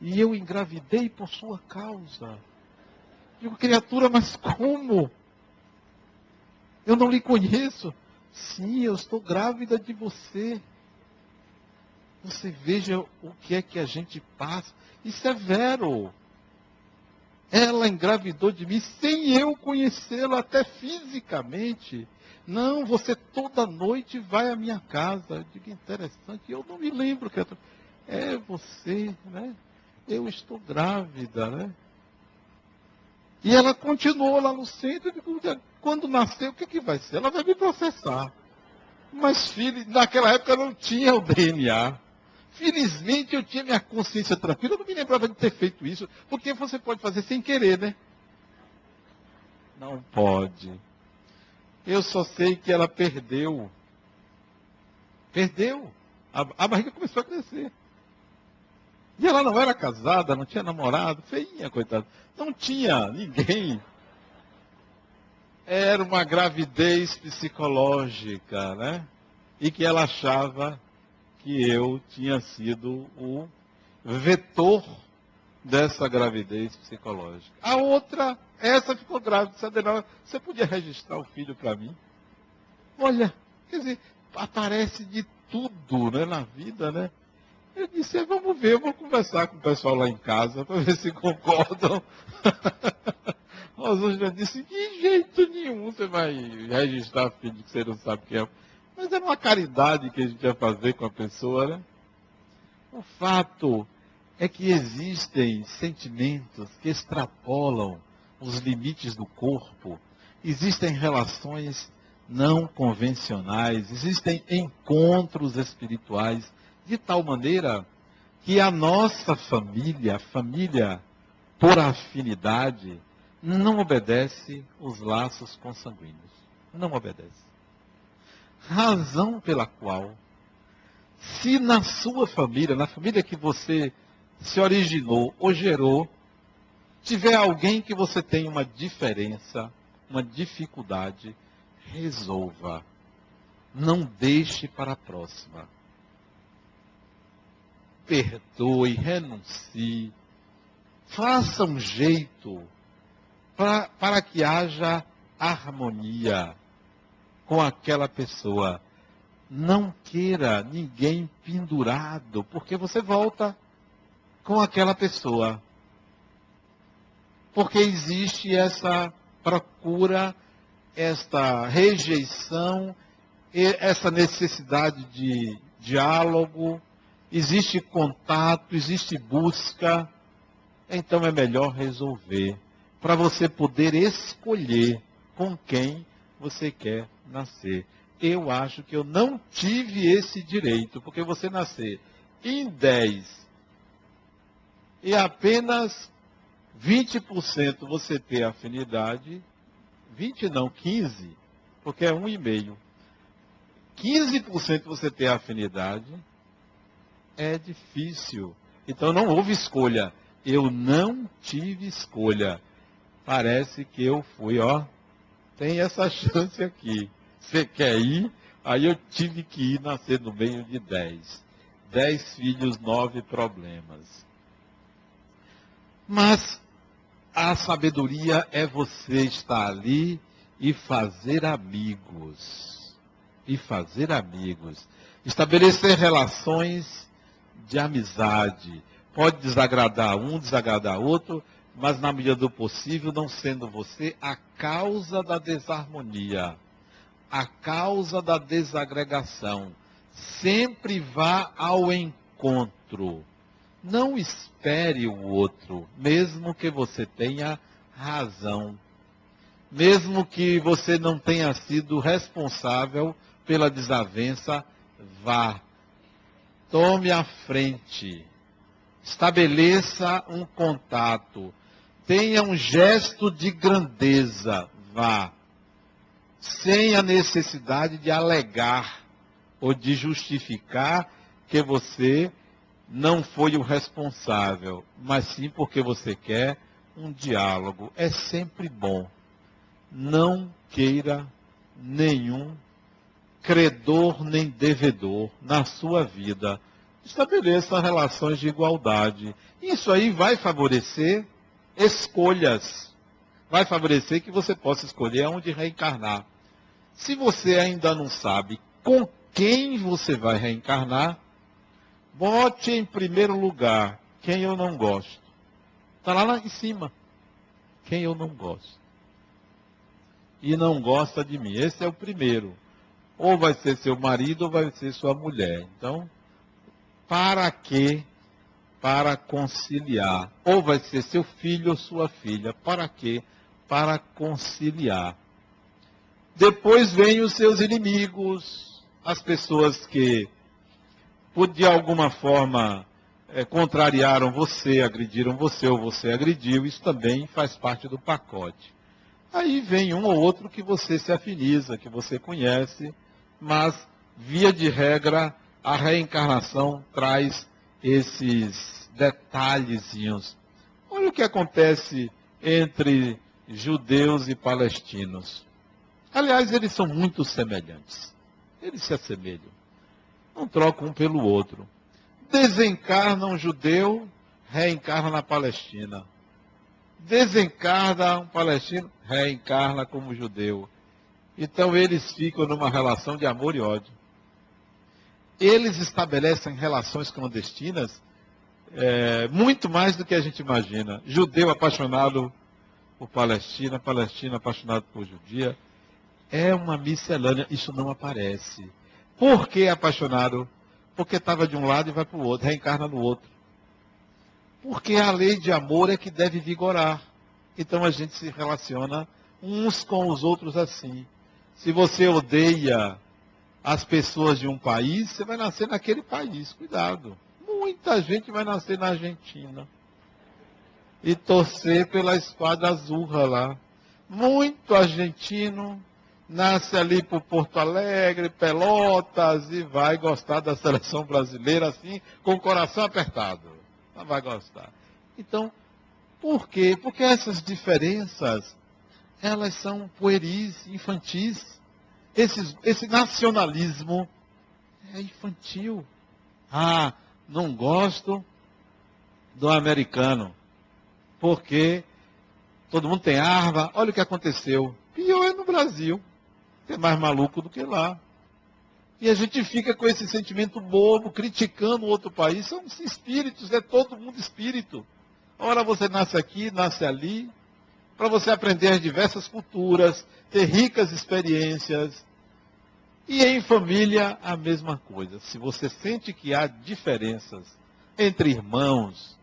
e eu engravidei por sua causa. Digo, criatura, mas como? Eu não lhe conheço. Sim, eu estou grávida de você. Você veja o que é que a gente passa. Isso é vero. Ela engravidou de mim sem eu conhecê-la até fisicamente. Não, você toda noite vai à minha casa. Eu digo, interessante. Eu não me lembro que é você, né? Eu estou grávida, né? E ela continuou lá no centro. Eu digo, quando nascer, o que, que vai ser? Ela vai me processar. Mas, filho, naquela época não tinha o DNA. Felizmente eu tinha minha consciência tranquila, eu não me lembrava de ter feito isso, porque você pode fazer sem querer, né? Não pode. Eu só sei que ela perdeu. Perdeu. A, a barriga começou a crescer. E ela não era casada, não tinha namorado, feinha, coitada. Não tinha ninguém. Era uma gravidez psicológica, né? E que ela achava que eu tinha sido o vetor dessa gravidez psicológica. A outra, essa ficou grávida, adenoma. Você podia registrar o filho para mim? Olha, quer dizer, aparece de tudo né, na vida, né? Eu disse, vamos ver, vou conversar com o pessoal lá em casa para ver se concordam. Rosângela disse, de jeito nenhum você vai registrar filho que você não sabe quem é. Mas era uma caridade que a gente ia fazer com a pessoa, né? O fato é que existem sentimentos que extrapolam os limites do corpo, existem relações não convencionais, existem encontros espirituais, de tal maneira que a nossa família, a família por afinidade, não obedece os laços consanguíneos. Não obedece razão pela qual, se na sua família, na família que você se originou ou gerou, tiver alguém que você tem uma diferença, uma dificuldade, resolva. Não deixe para a próxima. Perdoe, renuncie. Faça um jeito para, para que haja harmonia com aquela pessoa. Não queira ninguém pendurado, porque você volta com aquela pessoa. Porque existe essa procura, esta rejeição, essa necessidade de diálogo, existe contato, existe busca. Então é melhor resolver, para você poder escolher com quem você quer nascer. Eu acho que eu não tive esse direito, porque você nascer em 10 e apenas 20% você ter afinidade, 20 não, 15, porque é 1,5. 15% você ter afinidade, é difícil. Então não houve escolha. Eu não tive escolha. Parece que eu fui, ó. Tem essa chance aqui. Você quer ir? Aí eu tive que ir nascer no meio de 10. 10 filhos, 9 problemas. Mas a sabedoria é você estar ali e fazer amigos. E fazer amigos. Estabelecer relações de amizade. Pode desagradar um, desagradar outro, mas na medida do possível, não sendo você a causa da desarmonia, a causa da desagregação. Sempre vá ao encontro. Não espere o outro, mesmo que você tenha razão. Mesmo que você não tenha sido responsável pela desavença, vá. Tome a frente. Estabeleça um contato. Tenha um gesto de grandeza. Vá. Sem a necessidade de alegar ou de justificar que você não foi o responsável, mas sim porque você quer um diálogo. É sempre bom. Não queira nenhum credor nem devedor na sua vida. Estabeleça relações de igualdade. Isso aí vai favorecer escolhas. Vai favorecer que você possa escolher onde reencarnar. Se você ainda não sabe com quem você vai reencarnar, Bote em primeiro lugar quem eu não gosto. Está lá, lá em cima. Quem eu não gosto. E não gosta de mim. Esse é o primeiro. Ou vai ser seu marido ou vai ser sua mulher. Então, para quê? Para conciliar. Ou vai ser seu filho ou sua filha. Para quê? Para conciliar. Depois vem os seus inimigos, as pessoas que por de alguma forma é, contrariaram você, agrediram você ou você agrediu, isso também faz parte do pacote. Aí vem um ou outro que você se afiniza, que você conhece, mas, via de regra, a reencarnação traz esses detalhezinhos. Olha o que acontece entre judeus e palestinos. Aliás, eles são muito semelhantes. Eles se assemelham não troca um pelo outro. Desencarna um judeu, reencarna na Palestina. Desencarna um palestino, reencarna como judeu. Então eles ficam numa relação de amor e ódio. Eles estabelecem relações clandestinas é, muito mais do que a gente imagina. Judeu apaixonado por Palestina, Palestina apaixonado por judia. É uma miscelânea, isso não aparece. Por que apaixonado? Porque estava de um lado e vai para o outro, reencarna no outro. Porque a lei de amor é que deve vigorar. Então a gente se relaciona uns com os outros assim. Se você odeia as pessoas de um país, você vai nascer naquele país. Cuidado. Muita gente vai nascer na Argentina. E torcer pela esquadra azul lá. Muito argentino nasce ali por Porto Alegre, Pelotas, e vai gostar da seleção brasileira assim, com o coração apertado. Não vai gostar. Então, por quê? Porque essas diferenças, elas são pueris, infantis. Esse, esse nacionalismo é infantil. Ah, não gosto do americano, porque todo mundo tem arma. Olha o que aconteceu. Pior é no Brasil é mais maluco do que lá. E a gente fica com esse sentimento bobo, criticando o outro país. São espíritos, é todo mundo espírito. Ora você nasce aqui, nasce ali, para você aprender as diversas culturas, ter ricas experiências. E em família, a mesma coisa. Se você sente que há diferenças entre irmãos,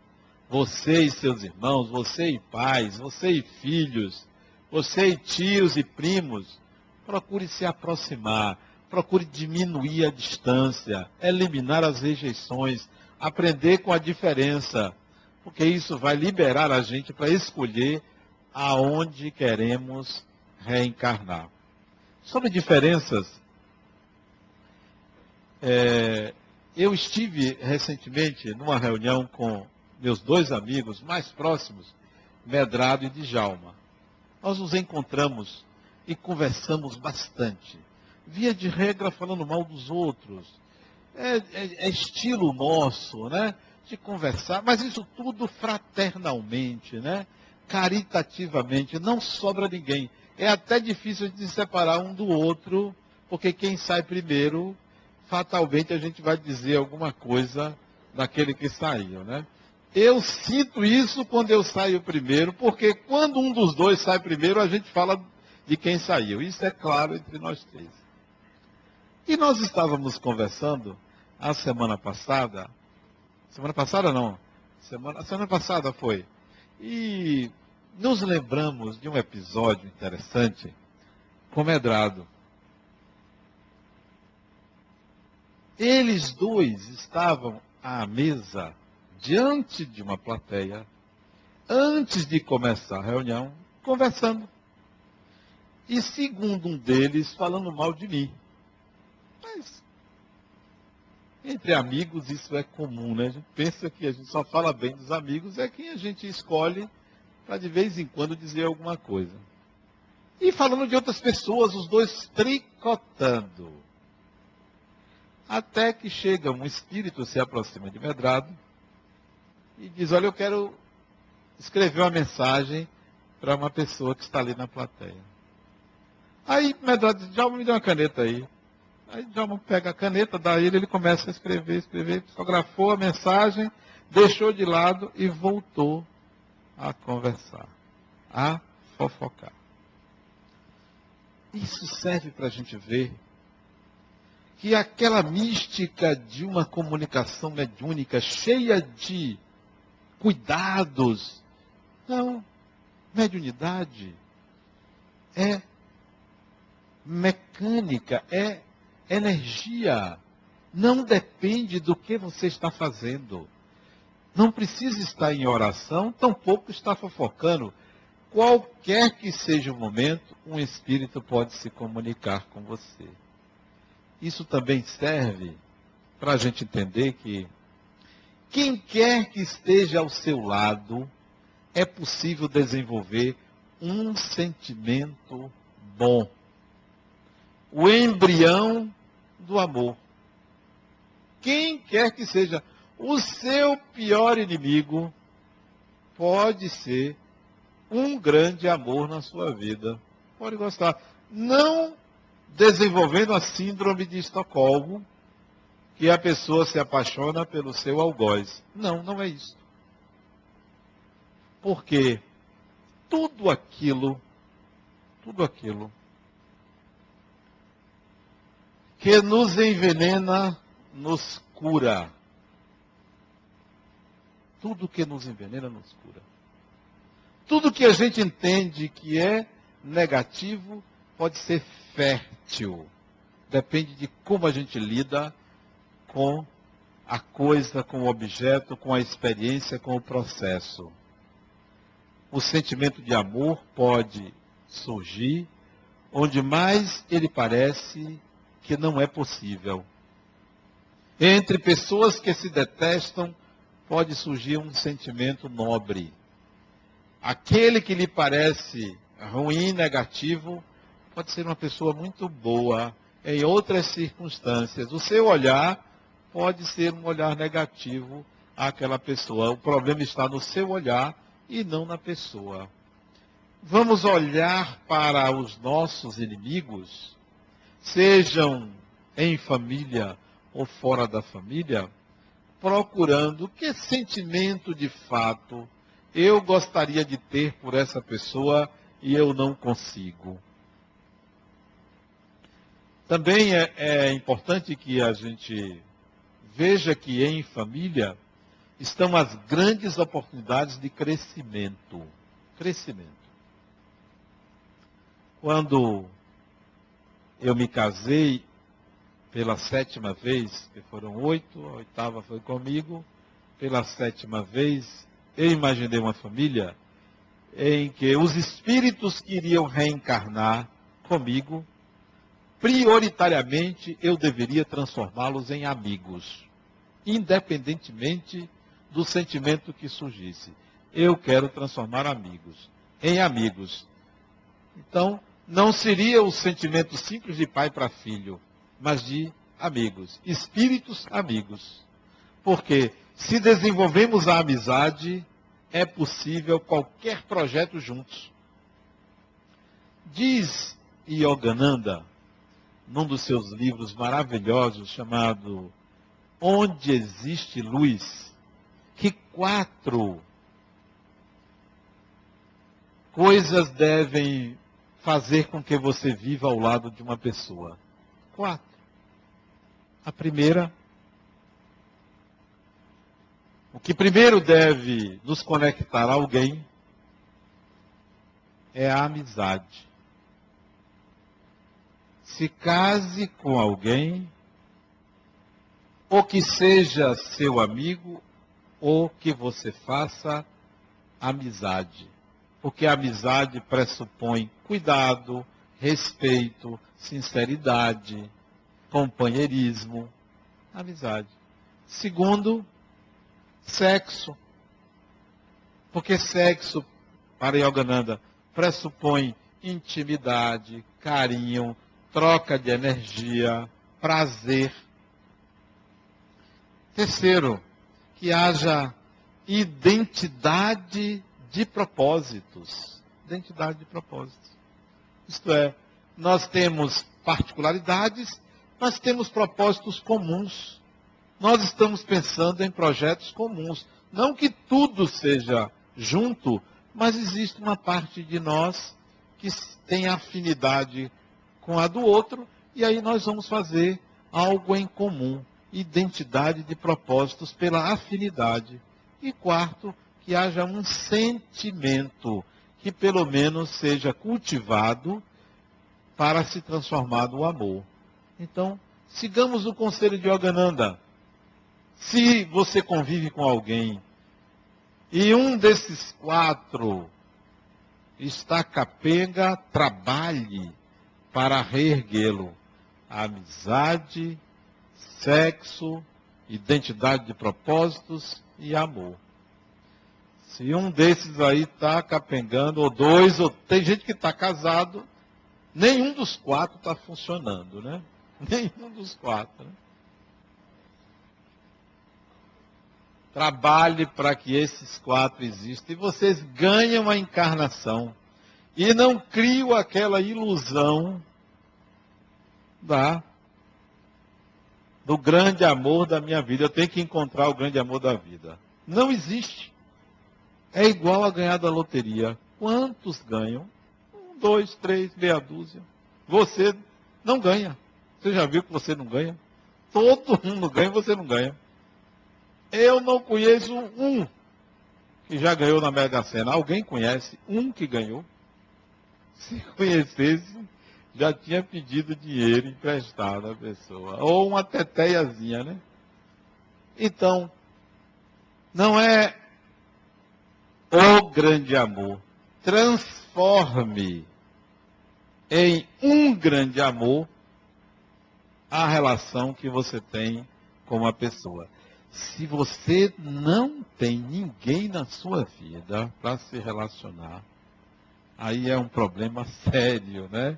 você e seus irmãos, você e pais, você e filhos, você e tios e primos, Procure se aproximar, procure diminuir a distância, eliminar as rejeições, aprender com a diferença. porque isso vai liberar a gente para escolher aonde queremos reencarnar. Sobre diferenças, é, eu estive recentemente numa reunião com meus dois amigos mais próximos, Medrado e Djalma. Nós nos encontramos e conversamos bastante. Via de regra falando mal dos outros. É, é, é estilo nosso, né? De conversar, mas isso tudo fraternalmente, né? Caritativamente, não sobra ninguém. É até difícil de separar um do outro, porque quem sai primeiro, fatalmente a gente vai dizer alguma coisa daquele que saiu, né? Eu sinto isso quando eu saio primeiro, porque quando um dos dois sai primeiro, a gente fala de quem saiu. Isso é claro entre nós três. E nós estávamos conversando a semana passada, semana passada não, semana, a semana passada foi, e nos lembramos de um episódio interessante com Medrado. Eles dois estavam à mesa diante de uma plateia, antes de começar a reunião, conversando. E segundo um deles, falando mal de mim. Mas, entre amigos, isso é comum, né? A gente pensa que a gente só fala bem dos amigos, é quem a gente escolhe para de vez em quando dizer alguma coisa. E falando de outras pessoas, os dois tricotando. Até que chega um espírito, se aproxima de Medrado, e diz: Olha, eu quero escrever uma mensagem para uma pessoa que está ali na plateia. Aí Medrado diz: Djalma, me dê uma caneta aí. Aí Djalma pega a caneta, dá ele, ele começa a escrever, escrever, psicografou a mensagem, deixou de lado e voltou a conversar, a fofocar. Isso serve para a gente ver que aquela mística de uma comunicação mediúnica cheia de cuidados. Não. Mediunidade é mecânica, é energia. Não depende do que você está fazendo. Não precisa estar em oração, tampouco está fofocando. Qualquer que seja o momento, um espírito pode se comunicar com você. Isso também serve para a gente entender que quem quer que esteja ao seu lado, é possível desenvolver um sentimento bom. O embrião do amor. Quem quer que seja o seu pior inimigo, pode ser um grande amor na sua vida. Pode gostar. Não desenvolvendo a síndrome de Estocolmo, que a pessoa se apaixona pelo seu algoz. Não, não é isso. Porque tudo aquilo, tudo aquilo que nos envenena, nos cura. Tudo que nos envenena, nos cura. Tudo que a gente entende que é negativo pode ser fértil. Depende de como a gente lida com a coisa, com o objeto, com a experiência, com o processo. O sentimento de amor pode surgir onde mais ele parece que não é possível. Entre pessoas que se detestam, pode surgir um sentimento nobre. Aquele que lhe parece ruim, negativo, pode ser uma pessoa muito boa em outras circunstâncias. O seu olhar pode ser um olhar negativo àquela pessoa. O problema está no seu olhar e não na pessoa. Vamos olhar para os nossos inimigos, sejam em família ou fora da família, procurando que sentimento de fato eu gostaria de ter por essa pessoa e eu não consigo. Também é, é importante que a gente Veja que em família estão as grandes oportunidades de crescimento. Crescimento. Quando eu me casei pela sétima vez, que foram oito, a oitava foi comigo, pela sétima vez, eu imaginei uma família em que os espíritos que iriam reencarnar comigo, prioritariamente eu deveria transformá-los em amigos, independentemente do sentimento que surgisse. Eu quero transformar amigos em amigos. Então, não seria o sentimento simples de pai para filho, mas de amigos, espíritos amigos. Porque se desenvolvemos a amizade, é possível qualquer projeto juntos. Diz Yogananda, num dos seus livros maravilhosos, chamado Onde Existe Luz, que quatro coisas devem fazer com que você viva ao lado de uma pessoa. Quatro. A primeira, o que primeiro deve nos conectar a alguém é a amizade. Se case com alguém, ou que seja seu amigo, ou que você faça amizade. Porque a amizade pressupõe cuidado, respeito, sinceridade, companheirismo. Amizade. Segundo, sexo. Porque sexo, para Yogananda, pressupõe intimidade, carinho, troca de energia, prazer. Terceiro, que haja identidade de propósitos. Identidade de propósitos. Isto é, nós temos particularidades, mas temos propósitos comuns. Nós estamos pensando em projetos comuns. Não que tudo seja junto, mas existe uma parte de nós que tem afinidade com a do outro, e aí nós vamos fazer algo em comum. Identidade de propósitos pela afinidade. E quarto, que haja um sentimento que pelo menos seja cultivado para se transformar no amor. Então, sigamos o conselho de Yogananda. Se você convive com alguém e um desses quatro está capenga, trabalhe para reerguê-lo. Amizade, sexo, identidade de propósitos e amor. Se um desses aí está capengando, ou dois, ou tem gente que está casado, nenhum dos quatro está funcionando, né? Nenhum dos quatro. Né? Trabalhe para que esses quatro existam e vocês ganham a encarnação. E não criam aquela ilusão da, do grande amor da minha vida. Eu tenho que encontrar o grande amor da vida. Não existe. É igual a ganhar da loteria. Quantos ganham? Um, dois, três, meia dúzia. Você não ganha. Você já viu que você não ganha? Todo mundo ganha você não ganha. Eu não conheço um que já ganhou na Mega Sena. Alguém conhece um que ganhou? Se conhecesse, já tinha pedido dinheiro emprestado à pessoa. Ou uma teteiazinha, né? Então, não é o grande amor. Transforme em um grande amor a relação que você tem com uma pessoa. Se você não tem ninguém na sua vida para se relacionar, aí é um problema sério, né?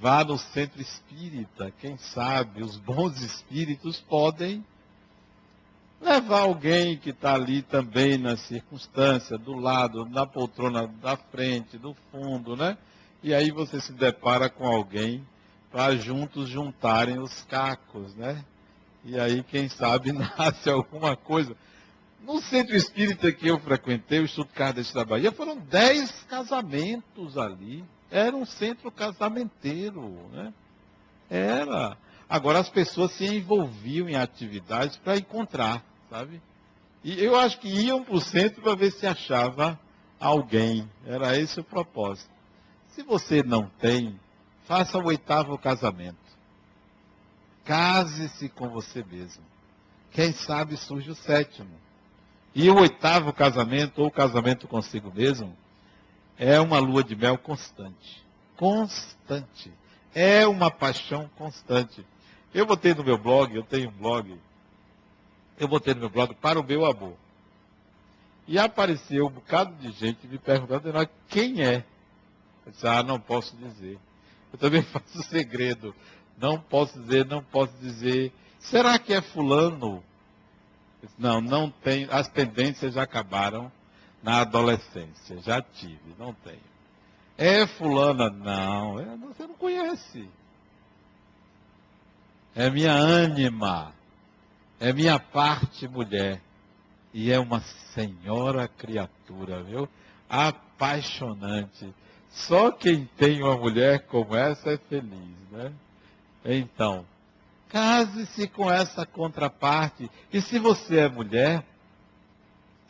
Vá no centro espírita, quem sabe os bons espíritos podem levar alguém que está ali também na circunstância, do lado, na poltrona da frente, do fundo, né? E aí você se depara com alguém para juntos juntarem os cacos, né? E aí, quem sabe, nasce alguma coisa. No centro espírita que eu frequentei, o Instituto Kardec da Bahia, foram dez casamentos ali. Era um centro casamenteiro, né? Era. Agora as pessoas se envolviam em atividades para encontrar, sabe? E eu acho que iam para o centro para ver se achava alguém. Era esse o propósito. Se você não tem, faça o oitavo casamento. Case-se com você mesmo. Quem sabe surge o sétimo. E o oitavo casamento, ou casamento consigo mesmo, é uma lua de mel constante. Constante. É uma paixão constante. Eu botei no meu blog, eu tenho um blog, eu botei no meu blog para o meu amor. E apareceu um bocado de gente me perguntando quem é. Eu disse, ah, não posso dizer. Eu também faço segredo. Não posso dizer, não posso dizer. Será que é fulano? Não, não tem. As tendências já acabaram na adolescência. Já tive, não tenho. É fulana? Não, é, você não conhece. É minha ânima. É minha parte mulher. E é uma senhora criatura, viu? Apaixonante. Só quem tem uma mulher como essa é feliz, né? Então, case-se com essa contraparte. E se você é mulher,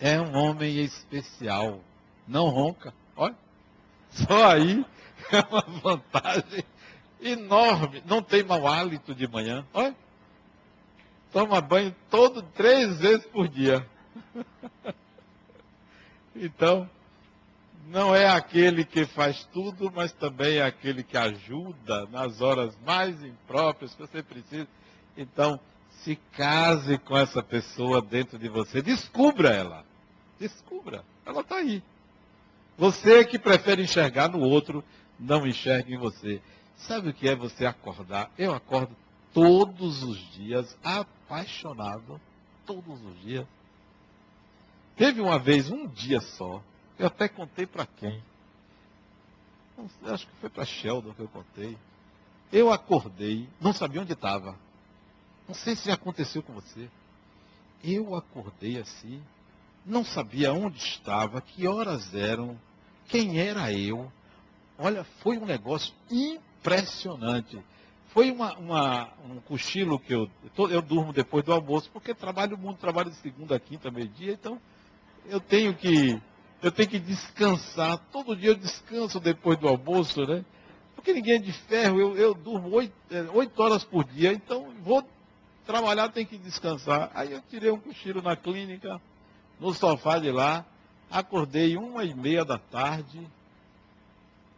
é um homem especial. Não ronca. Olha. Só aí é uma vantagem enorme. Não tem mau hálito de manhã. Olha. Toma banho todo três vezes por dia. então, não é aquele que faz tudo, mas também é aquele que ajuda nas horas mais impróprias que você precisa. Então, se case com essa pessoa dentro de você. Descubra ela. Descubra. Ela está aí. Você que prefere enxergar no outro, não enxergue em você. Sabe o que é você acordar? Eu acordo todos os dias, apaixonado, todos os dias. Teve uma vez, um dia só, eu até contei para quem? acho que foi para Sheldon que eu contei. Eu acordei, não sabia onde estava. Não sei se aconteceu com você. Eu acordei assim, não sabia onde estava, que horas eram, quem era eu. Olha, foi um negócio impressionante. Foi uma, uma, um cochilo que eu, eu durmo depois do almoço, porque trabalho muito, trabalho de segunda a quinta, meio-dia, então eu tenho que eu tenho que descansar. Todo dia eu descanso depois do almoço, né? Porque ninguém é de ferro, eu, eu durmo oito, é, oito horas por dia, então vou trabalhar, tenho que descansar. Aí eu tirei um cochilo na clínica, no sofá de lá, acordei uma e meia da tarde.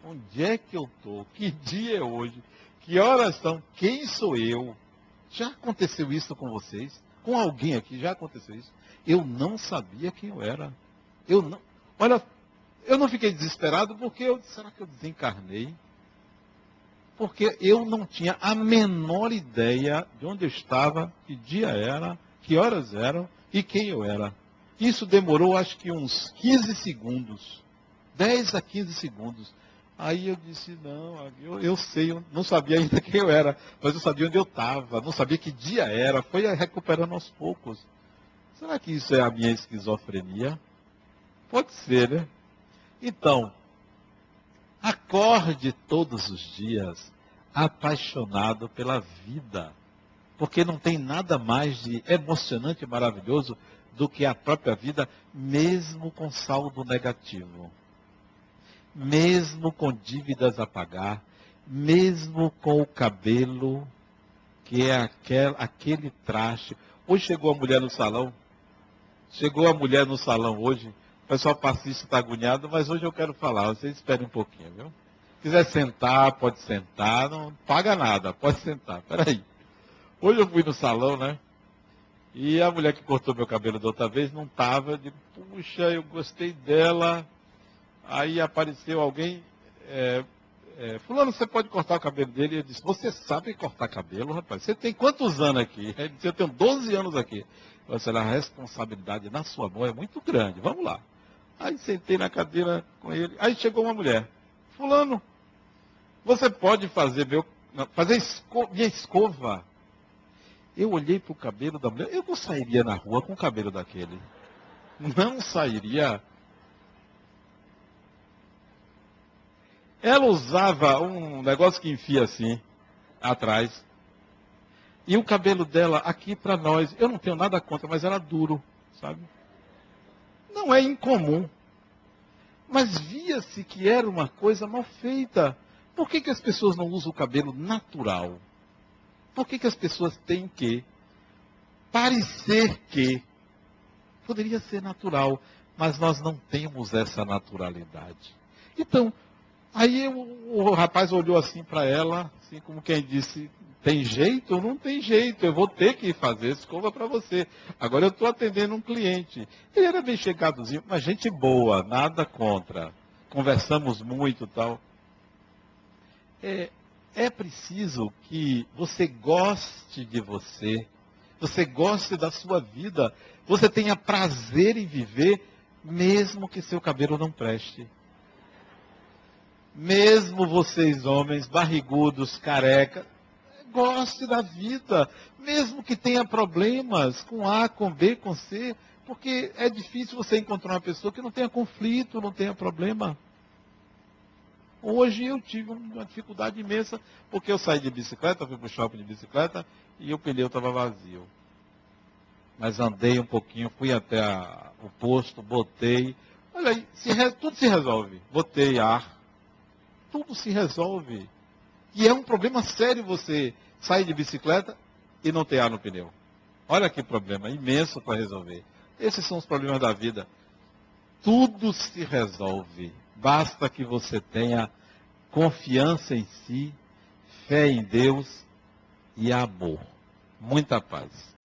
Onde é que eu estou? Que dia é hoje? Que horas são? Quem sou eu? Já aconteceu isso com vocês? Com alguém aqui já aconteceu isso? Eu não sabia quem eu era. Eu não, Olha, eu não fiquei desesperado porque eu, será que eu desencarnei? Porque eu não tinha a menor ideia de onde eu estava, que dia era, que horas eram e quem eu era. Isso demorou acho que uns 15 segundos. 10 a 15 segundos. Aí eu disse, não, eu, eu sei, eu não sabia ainda quem eu era, mas eu sabia onde eu estava, não sabia que dia era, foi recuperando aos poucos. Será que isso é a minha esquizofrenia? Pode ser, né? Então, acorde todos os dias apaixonado pela vida. Porque não tem nada mais de emocionante e maravilhoso do que a própria vida, mesmo com saldo negativo. Mesmo com dívidas a pagar, mesmo com o cabelo, que é aquel, aquele traste. Hoje chegou a mulher no salão, chegou a mulher no salão hoje, o pessoal passista está agoniado, mas hoje eu quero falar. Vocês esperem um pouquinho, viu? Se quiser sentar, pode sentar. Não paga nada, pode sentar. Peraí. Hoje eu fui no salão, né? E a mulher que cortou meu cabelo da outra vez não estava. Eu digo, puxa, eu gostei dela. Aí apareceu alguém. É, é, fulano, você pode cortar o cabelo dele? Eu disse, você sabe cortar cabelo, rapaz? Você tem quantos anos aqui? Ele disse, eu tenho 12 anos aqui. Eu disse, a responsabilidade na sua mão é muito grande. Vamos lá. Aí sentei na cadeira com ele. Aí chegou uma mulher. Fulano, você pode fazer meu, fazer esco, minha escova? Eu olhei para o cabelo da mulher. Eu não sairia na rua com o cabelo daquele. Não sairia. Ela usava um negócio que enfia assim, atrás. E o cabelo dela aqui para nós, eu não tenho nada contra, mas era duro, sabe? não é incomum. Mas via-se que era uma coisa mal feita. Por que, que as pessoas não usam o cabelo natural? Por que, que as pessoas têm que parecer que? Poderia ser natural, mas nós não temos essa naturalidade. Então, aí o, o rapaz olhou assim para ela, assim como quem disse, tem jeito? Não tem jeito, eu vou ter que fazer escova para você. Agora eu estou atendendo um cliente. Ele era bem chegadozinho, mas gente boa, nada contra. Conversamos muito tal. É, é preciso que você goste de você, você goste da sua vida, você tenha prazer em viver, mesmo que seu cabelo não preste. Mesmo vocês, homens, barrigudos, careca, goste da vida, mesmo que tenha problemas com A, com B, com C, porque é difícil você encontrar uma pessoa que não tenha conflito, não tenha problema. Hoje eu tive uma dificuldade imensa, porque eu saí de bicicleta, fui para o shopping de bicicleta e o pneu estava vazio. Mas andei um pouquinho, fui até a, o posto, botei. Olha aí, se, tudo se resolve. Botei ar. Tudo se resolve. E é um problema sério você sair de bicicleta e não ter ar no pneu. Olha que problema imenso para resolver. Esses são os problemas da vida. Tudo se resolve. Basta que você tenha confiança em si, fé em Deus e amor. Muita paz.